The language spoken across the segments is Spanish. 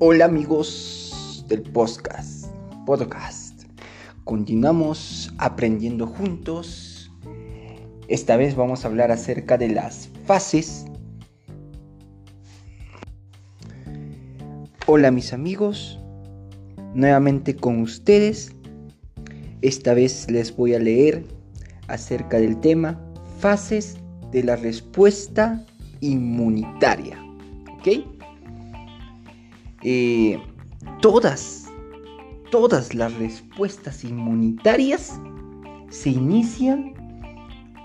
Hola amigos del podcast. Podcast. Continuamos aprendiendo juntos. Esta vez vamos a hablar acerca de las fases. Hola mis amigos. Nuevamente con ustedes. Esta vez les voy a leer acerca del tema fases de la respuesta inmunitaria. ¿Ok? Todas, todas las respuestas inmunitarias se inician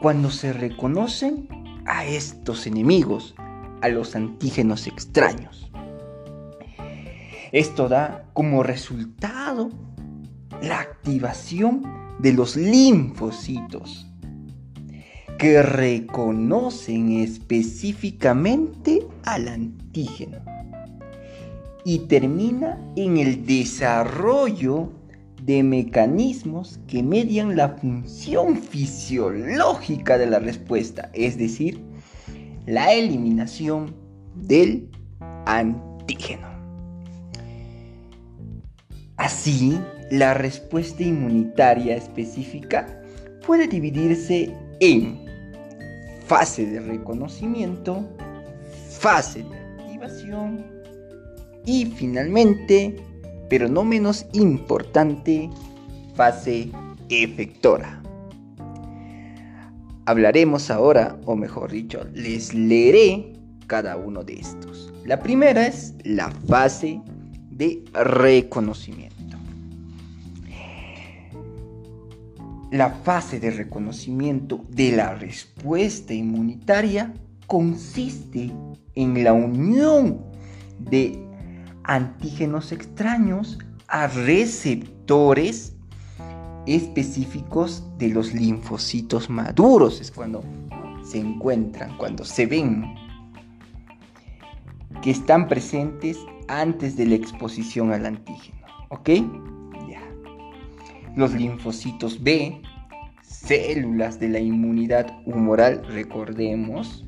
cuando se reconocen a estos enemigos, a los antígenos extraños. Esto da como resultado la activación de los linfocitos que reconocen específicamente al antígeno y termina en el desarrollo de mecanismos que median la función fisiológica de la respuesta, es decir, la eliminación del antígeno. Así, la respuesta inmunitaria específica puede dividirse en fase de reconocimiento, fase de activación y finalmente, pero no menos importante, fase efectora. Hablaremos ahora, o mejor dicho, les leeré cada uno de estos. La primera es la fase de reconocimiento. La fase de reconocimiento de la respuesta inmunitaria consiste en la unión de antígenos extraños a receptores específicos de los linfocitos maduros. Es cuando se encuentran, cuando se ven, que están presentes antes de la exposición al antígeno. ¿Ok? Ya. Los linfocitos B, células de la inmunidad humoral, recordemos,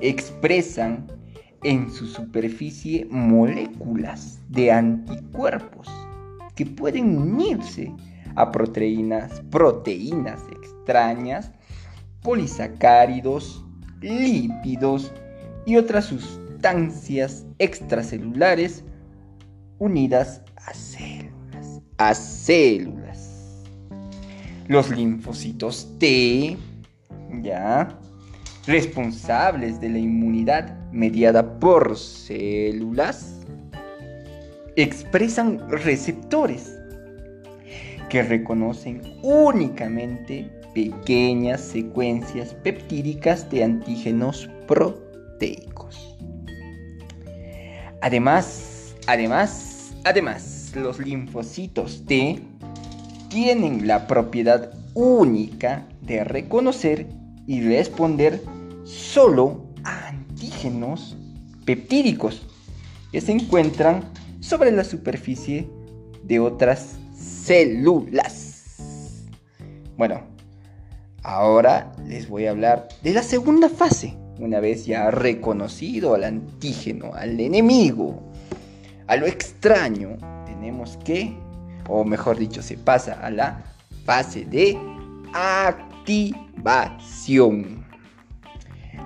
expresan en su superficie moléculas de anticuerpos que pueden unirse a proteínas, proteínas extrañas, polisacáridos, lípidos y otras sustancias extracelulares unidas a células, a células. Los linfocitos T, ya, responsables de la inmunidad mediada por células, expresan receptores que reconocen únicamente pequeñas secuencias peptídicas de antígenos proteicos. Además, además, además, los linfocitos T tienen la propiedad única de reconocer y responder solo a antígenos peptídicos que se encuentran sobre la superficie de otras células. Bueno, ahora les voy a hablar de la segunda fase. Una vez ya reconocido al antígeno, al enemigo, a lo extraño, tenemos que, o mejor dicho, se pasa a la fase de activación.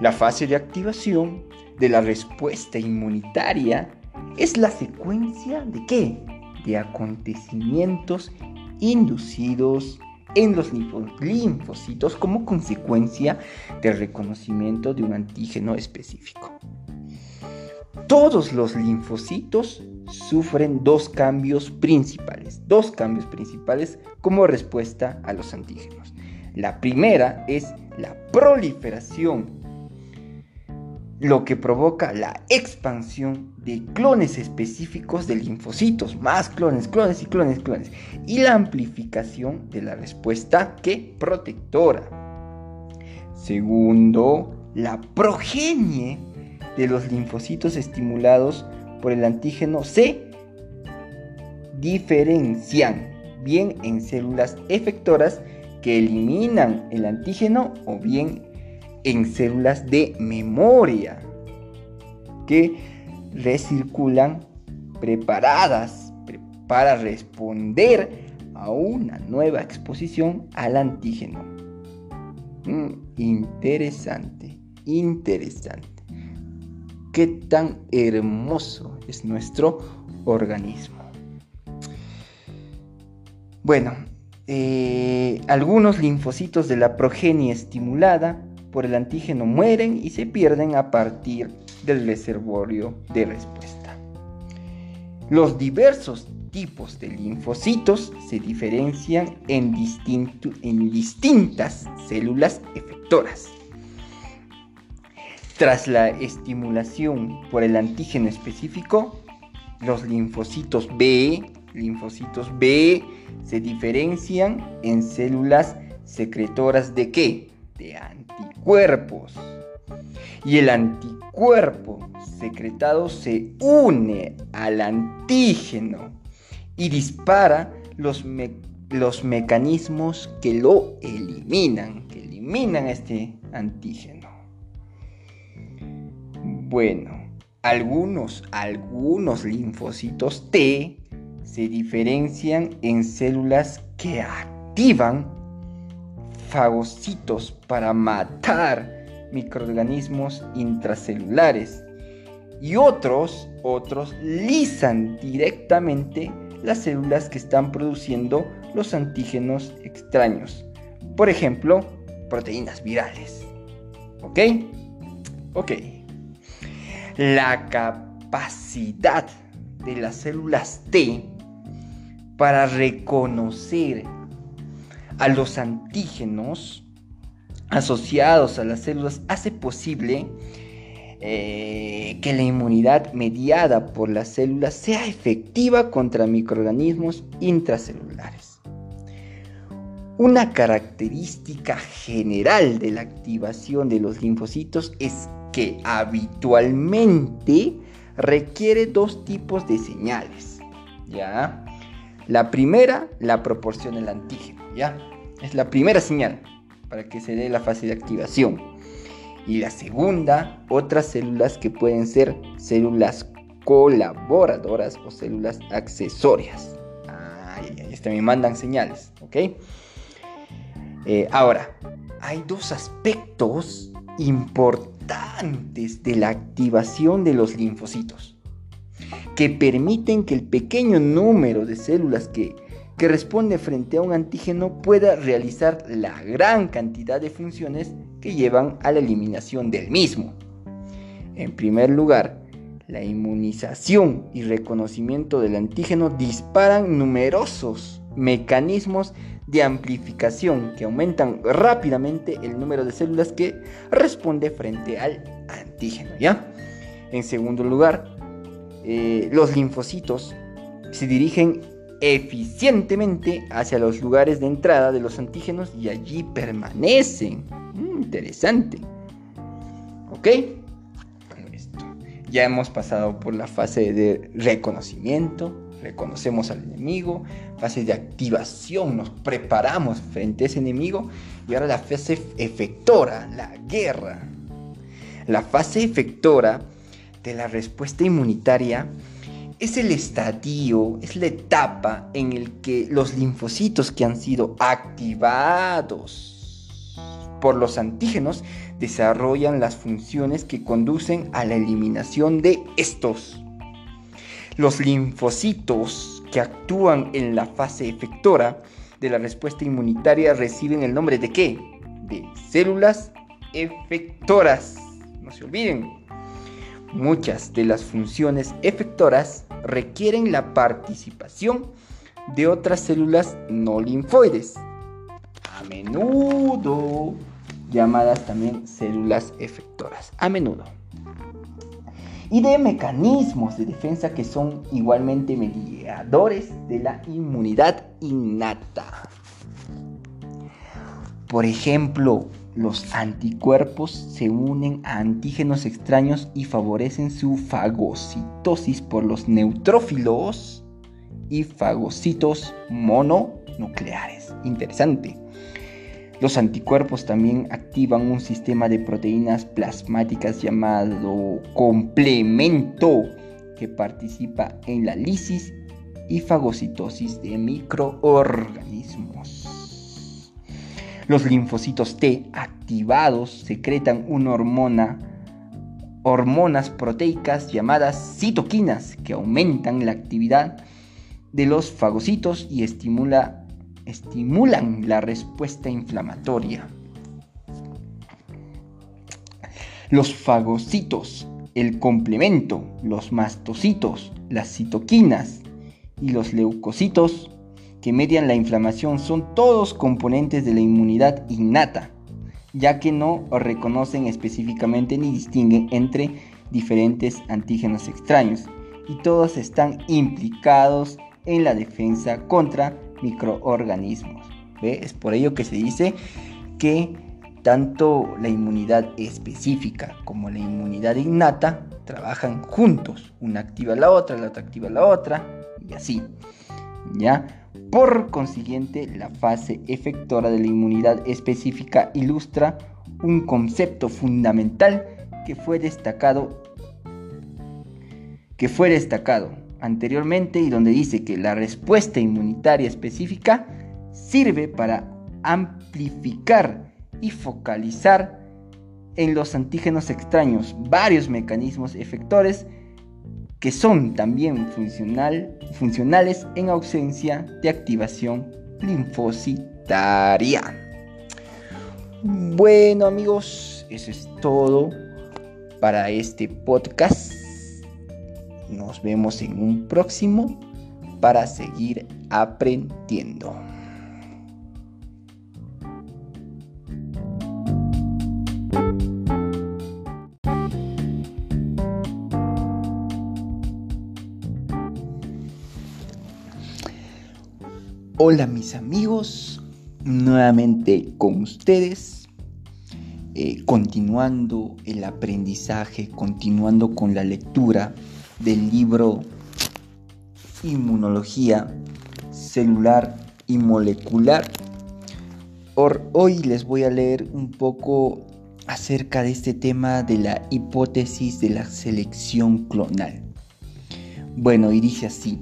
La fase de activación de la respuesta inmunitaria es la secuencia de qué? De acontecimientos inducidos en los linfocitos como consecuencia del reconocimiento de un antígeno específico. Todos los linfocitos sufren dos cambios principales, dos cambios principales como respuesta a los antígenos. La primera es la proliferación, lo que provoca la expansión de clones específicos de linfocitos, más clones, clones y clones, clones, y la amplificación de la respuesta que protectora. Segundo, la progenie de los linfocitos estimulados por el antígeno se diferencian bien en células efectoras que eliminan el antígeno o bien en células de memoria que recirculan preparadas para responder a una nueva exposición al antígeno. Mm, interesante, interesante. Qué tan hermoso es nuestro organismo. Bueno, eh, algunos linfocitos de la progenie estimulada por el antígeno mueren y se pierden a partir del reservorio de respuesta. Los diversos tipos de linfocitos se diferencian en, en distintas células efectoras. Tras la estimulación por el antígeno específico, los linfocitos B, linfocitos B se diferencian en células secretoras de qué? De anticuerpos. Y el anticuerpo secretado se une al antígeno y dispara los, los mecanismos que lo eliminan, que eliminan este antígeno. Bueno, algunos, algunos linfocitos T se diferencian en células que activan fagocitos para matar microorganismos intracelulares y otros, otros lisan directamente las células que están produciendo los antígenos extraños. Por ejemplo, proteínas virales. ¿Ok? Ok. La capacidad de las células T para reconocer a los antígenos asociados a las células hace posible eh, que la inmunidad mediada por las células sea efectiva contra microorganismos intracelulares. Una característica general de la activación de los linfocitos es que habitualmente requiere dos tipos de señales. ¿Ya? La primera la proporciona el antígeno, ¿ya? Es la primera señal para que se dé la fase de activación. Y la segunda, otras células que pueden ser células colaboradoras o células accesorias. Ay, ay, me mandan señales, ¿ok? Eh, ahora, hay dos aspectos importantes de la activación de los linfocitos que permiten que el pequeño número de células que, responde frente a un antígeno pueda realizar la gran cantidad de funciones que llevan a la eliminación del mismo. En primer lugar, la inmunización y reconocimiento del antígeno disparan numerosos mecanismos de amplificación que aumentan rápidamente el número de células que responde frente al antígeno, ¿ya? En segundo lugar, eh, los linfocitos se dirigen eficientemente hacia los lugares de entrada de los antígenos y allí permanecen. Mm, interesante. ¿Ok? Ya hemos pasado por la fase de reconocimiento, reconocemos al enemigo, fase de activación, nos preparamos frente a ese enemigo y ahora la fase efectora, la guerra. La fase efectora de la respuesta inmunitaria es el estadio, es la etapa en el que los linfocitos que han sido activados por los antígenos desarrollan las funciones que conducen a la eliminación de estos. Los linfocitos que actúan en la fase efectora de la respuesta inmunitaria reciben el nombre de qué? De células efectoras. No se olviden. Muchas de las funciones efectoras requieren la participación de otras células no linfoides, a menudo llamadas también células efectoras, a menudo. Y de mecanismos de defensa que son igualmente mediadores de la inmunidad innata. Por ejemplo, los anticuerpos se unen a antígenos extraños y favorecen su fagocitosis por los neutrófilos y fagocitos mononucleares. Interesante. Los anticuerpos también activan un sistema de proteínas plasmáticas llamado complemento que participa en la lisis y fagocitosis de microorganismos. Los linfocitos T activados secretan una hormona, hormonas proteicas llamadas citoquinas que aumentan la actividad de los fagocitos y estimulan la respuesta inflamatoria. Los fagocitos, el complemento, los mastocitos, las citoquinas y los leucocitos que median la inflamación son todos componentes de la inmunidad innata, ya que no reconocen específicamente ni distinguen entre diferentes antígenos extraños y todos están implicados en la defensa contra microorganismos. Es por ello que se dice que tanto la inmunidad específica como la inmunidad innata trabajan juntos. Una activa la otra, la otra activa la otra y así. ¿Ya? Por consiguiente, la fase efectora de la inmunidad específica ilustra un concepto fundamental que fue destacado que fue destacado anteriormente y donde dice que la respuesta inmunitaria específica sirve para amplificar y focalizar en los antígenos extraños varios mecanismos efectores que son también funcional, funcionales en ausencia de activación linfocitaria. Bueno amigos, eso es todo para este podcast. Nos vemos en un próximo para seguir aprendiendo. Hola mis amigos, nuevamente con ustedes, eh, continuando el aprendizaje, continuando con la lectura del libro Inmunología celular y molecular. hoy les voy a leer un poco acerca de este tema de la hipótesis de la selección clonal. Bueno, y dice así.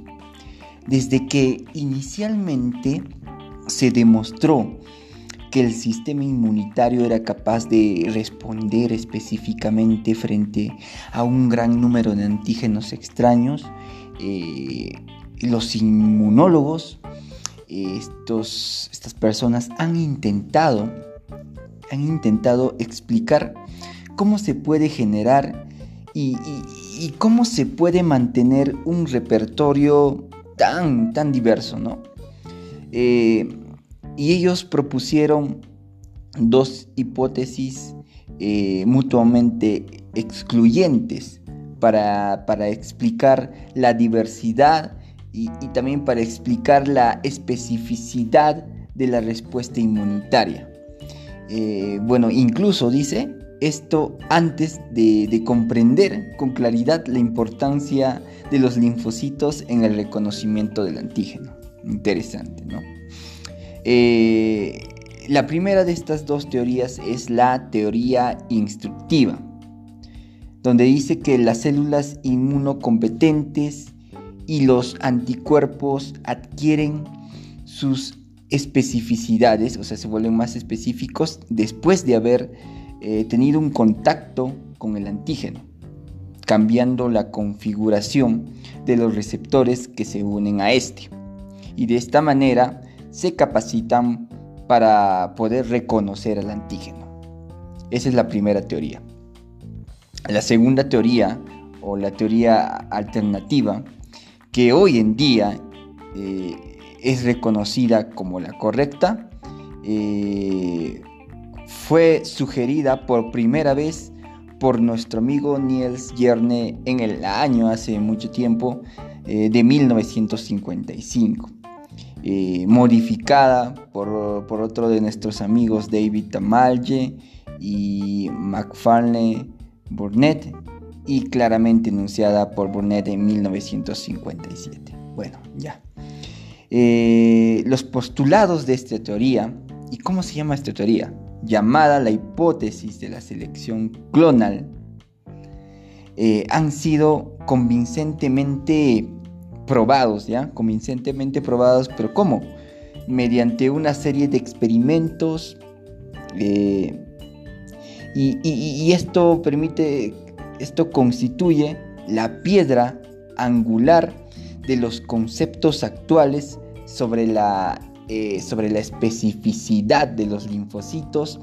Desde que inicialmente se demostró que el sistema inmunitario era capaz de responder específicamente frente a un gran número de antígenos extraños, eh, los inmunólogos, estos, estas personas han intentado, han intentado explicar cómo se puede generar y cómo se puede mantener un repertorio tan, tan diverso, ¿no? Eh, y ellos propusieron dos hipótesis eh, mutuamente excluyentes para, explicar la diversidad y, también para explicar la especificidad de la respuesta inmunitaria. Eh, bueno, incluso dice esto antes de, comprender con claridad la importancia de los linfocitos en el reconocimiento del antígeno. Interesante, ¿no? Eh, la primera de estas dos teorías es la teoría instructiva, donde dice que las células inmunocompetentes y los anticuerpos adquieren sus especificidades, o sea, se vuelven más específicos después de haber eh, tenido un contacto con el antígeno, cambiando la configuración de los receptores que se unen a este. Y de esta manera se capacitan para poder reconocer al antígeno. Esa es la primera teoría. La segunda teoría, o la teoría alternativa, que hoy en día eh, es reconocida como la correcta, eh, fue sugerida por primera vez por nuestro amigo Niels Jerne en el año hace mucho tiempo eh, de 1955. Eh, modificada por, otro de nuestros amigos David Tamalje y McFarlane Burnett y claramente enunciada por Burnett en 1957. Bueno, ya. Eh, los postulados de esta teoría, ¿y cómo se llama esta teoría? Llamada la hipótesis de la selección clonal, eh, han sido convincentemente probados, ¿ya? Convincentemente probados, pero ¿cómo? Mediante una serie de experimentos eh, y, esto permite, esto constituye la piedra angular de los conceptos actuales sobre la, eh, sobre la especificidad de los linfocitos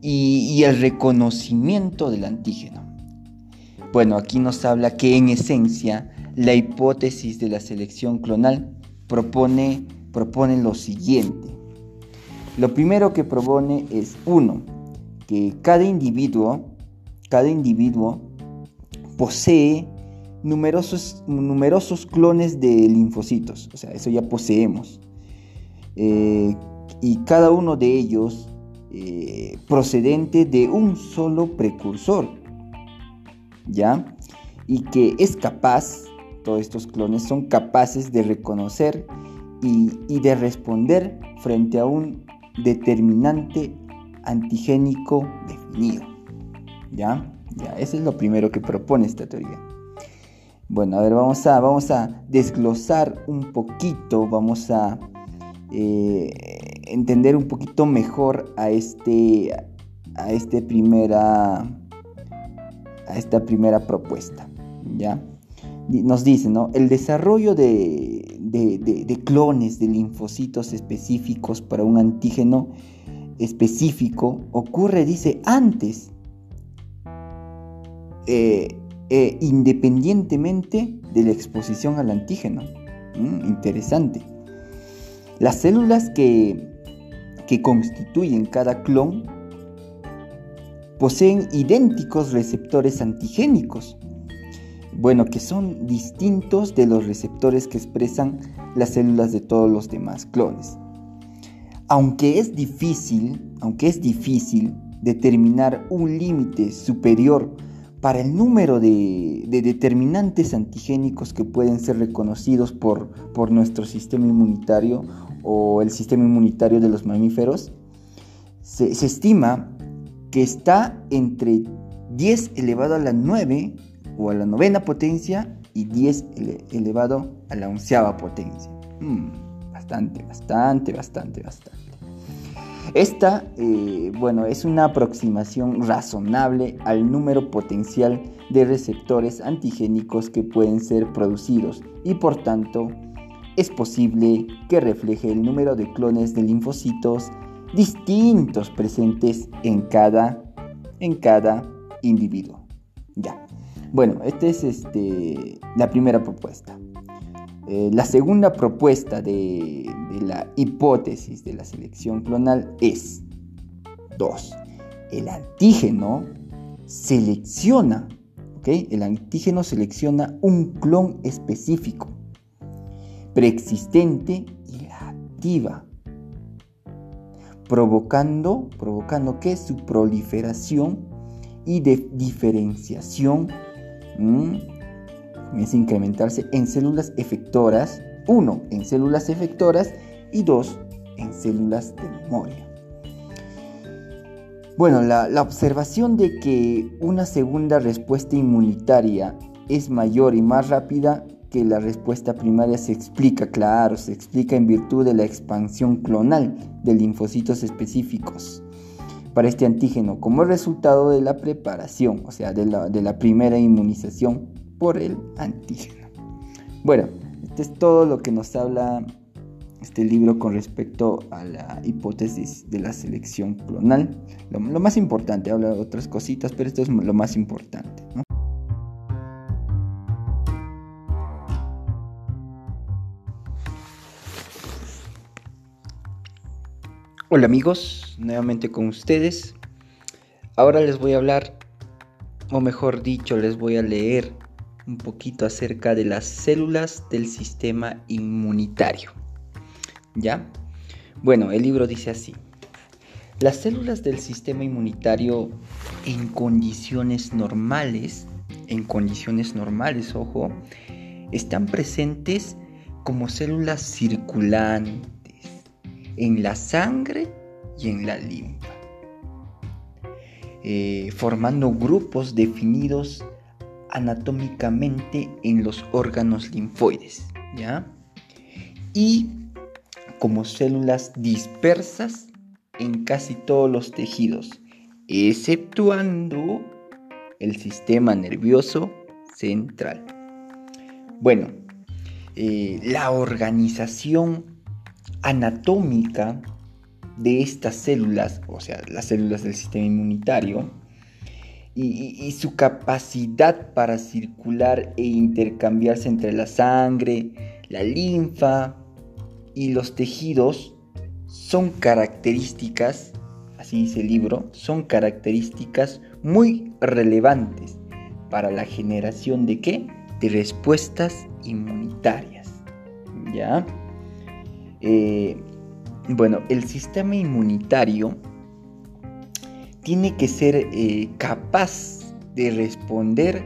y, el reconocimiento del antígeno. Bueno, aquí nos habla que en esencia la hipótesis de la selección clonal propone, propone lo siguiente. Lo primero que propone es, uno, que cada individuo, cada individuo posee numerosos, numerosos clones de linfocitos, o sea, eso ya poseemos. Eh, y cada uno de ellos eh, procedente de un solo precursor, ¿ya? Y que es capaz, todos estos clones son capaces de reconocer y, de responder frente a un determinante antigénico definido. ¿Ya? Ya, eso es lo primero que propone esta teoría. Bueno, a ver, vamos a, vamos a desglosar un poquito, vamos a eh, entender un poquito mejor a este, a este primera, a esta primera propuesta, ¿ya? Nos dice, ¿no? El desarrollo de, de clones de linfocitos específicos para un antígeno específico ocurre, dice, antes, eh, eh, independientemente de la exposición al antígeno. Mm, interesante. Las células que, que constituyen cada clon poseen idénticos receptores antigénicos, bueno, que son distintos de los receptores que expresan las células de todos los demás clones. Aunque es difícil, aunque es difícil determinar un límite superior para el número de, determinantes antigénicos que pueden ser reconocidos por, por nuestro sistema inmunitario o el sistema inmunitario de los mamíferos, se, estima que está entre 10 elevado a la 9 o a la novena potencia y 10 elevado a la onceava potencia. Hmm bastante, bastante, bastante, bastante. Esta, eh, bueno, es una aproximación razonable al número potencial de receptores antigénicos que pueden ser producidos y por tanto es posible que refleje el número de clones de linfocitos distintos presentes en cada, en cada individuo. Ya. Bueno, esta es este, la primera propuesta. Eh, la segunda propuesta de, la hipótesis de la selección clonal es 2. El antígeno selecciona, El antígeno selecciona un clon específico, preexistente y la activa, provocando, provocando que su proliferación y de diferenciación comienza a incrementarse en células efectoras, uno, en células efectoras y dos, en células de memoria. Bueno, la, observación de que una segunda respuesta inmunitaria es mayor y más rápida que la respuesta primaria se explica, claro, se explica en virtud de la expansión clonal de linfocitos específicos para este antígeno como resultado de la preparación, o sea, de la, de la primera inmunización por el antígeno. Bueno, este es todo lo que nos habla este libro con respecto a la hipótesis de la selección clonal. Lo, más importante, habla de otras cositas, pero esto es lo más importante. Hola amigos, nuevamente con ustedes. Ahora les voy a hablar, o mejor dicho, les voy a leer un poquito acerca de las células del sistema inmunitario. ¿Ya? Bueno, el libro dice así. Las células del sistema inmunitario en condiciones normales, en condiciones normales, ojo, están presentes como células circulantes en la sangre y en la limpa, eh, formando grupos definidos anatómicamente en los órganos linfoides, ¿ya? Y como células dispersas en casi todos los tejidos, exceptuando el sistema nervioso central. Bueno, eh, la organización anatómica de estas células, o sea, las células del sistema inmunitario, y, su capacidad para circular e intercambiarse entre la sangre, la linfa y los tejidos son características, así dice el libro, son características muy relevantes para la generación de qué? De respuestas inmunitarias. ¿Ya? Eh, bueno, el sistema inmunitario tiene que ser eh, capaz de responder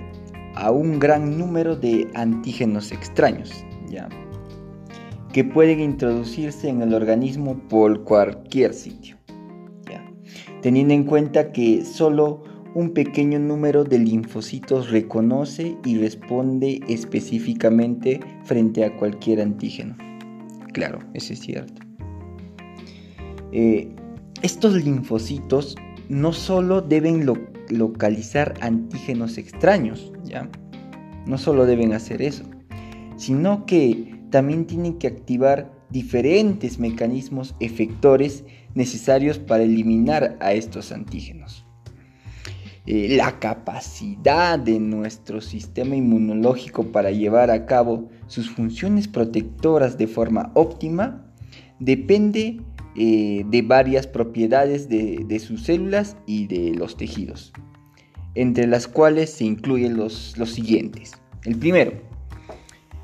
a un gran número de antígenos extraños, ¿ya? que pueden introducirse en el organismo por cualquier sitio. Teniendo en cuenta que solo un pequeño número de linfocitos reconoce y responde específicamente frente a cualquier antígeno. Claro, eso es cierto. Eh, estos linfocitos no solo deben localizar antígenos extraños, ¿ya? No solo deben hacer eso, sino que también tienen que activar diferentes mecanismos efectores necesarios para eliminar a estos antígenos. Eh, la capacidad de nuestro sistema inmunológico para llevar a cabo sus funciones protectoras de forma óptima depende eh, de varias propiedades de, sus células y de los tejidos, entre las cuales se incluyen los, siguientes. El primero,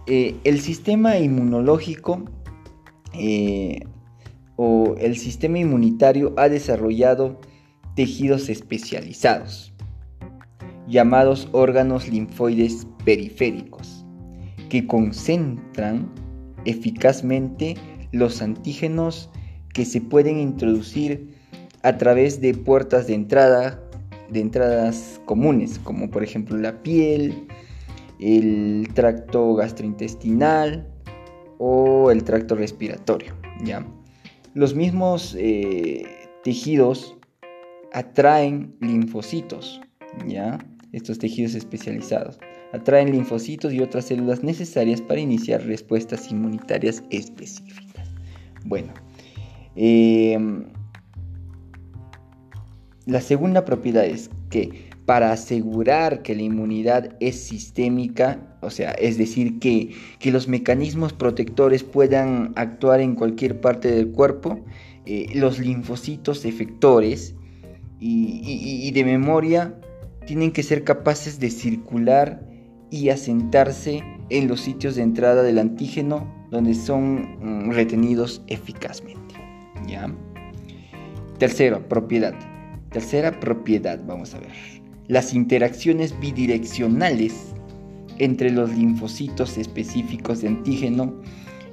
eh, el sistema inmunológico eh, o el sistema inmunitario ha desarrollado tejidos especializados, llamados órganos linfoides periféricos, que concentran eficazmente los antígenos que se pueden introducir a través de puertas de entrada, de entradas comunes, como por ejemplo la piel, el tracto gastrointestinal o el tracto respiratorio. ¿ya? Los mismos eh, tejidos atraen linfocitos, ¿ya? estos tejidos especializados. Atraen linfocitos y otras células necesarias para iniciar respuestas inmunitarias específicas. Bueno, Em, la segunda propiedad es que para asegurar que la inmunidad es sistémica, o sea, es decir, que, los mecanismos protectores puedan actuar en cualquier parte del cuerpo, eh, los linfocitos efectores y, de memoria tienen que ser capaces de circular y asentarse en los sitios de entrada del antígeno donde son mm, retenidos eficazmente. ¿ya? Tercero, propiedad. Tercera propiedad, vamos a ver. Las interacciones bidireccionales entre los linfocitos específicos de antígeno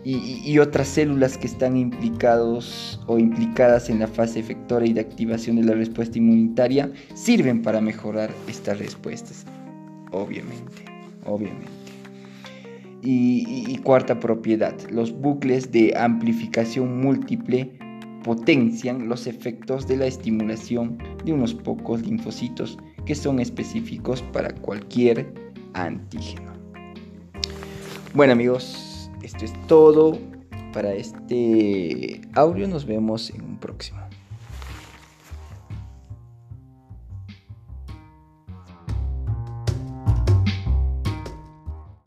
y, otras células que están implicados o implicadas en la fase efectora y de activación de la respuesta inmunitaria sirven para mejorar estas respuestas. Obviamente, obviamente. y cuarta propiedad, los bucles de amplificación múltiple potencian los efectos de la estimulación de unos pocos linfocitos que son específicos para cualquier antígeno. Bueno amigos, esto es todo para este audio. Nos vemos en un próximo.